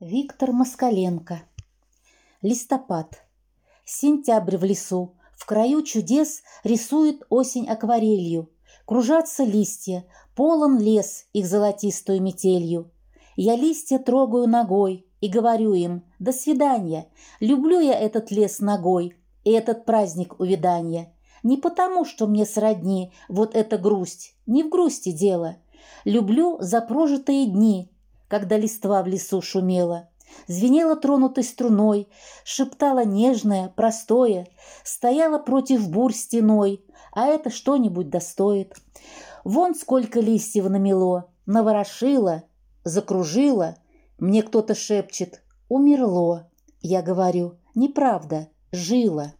Виктор Москаленко. Листопад. Сентябрь в лесу. В краю чудес рисует осень акварелью. Кружатся листья, полон лес их золотистую метелью. Я листья трогаю ногой и говорю им «До свидания, люблю я этот лес ногой и этот праздник увядания». Не потому, что мне сродни вот эта грусть, не в грусти дело. Люблю за прожитые дни, когда листва в лесу шумела, звенела тронутой струной, шептала нежное, простое, стояла против бурь стеной, а это что-нибудь достоит. Вон сколько листьев намело, наворошило, закружило. Мне кто-то шепчет «умерло». Я говорю «неправда, жило».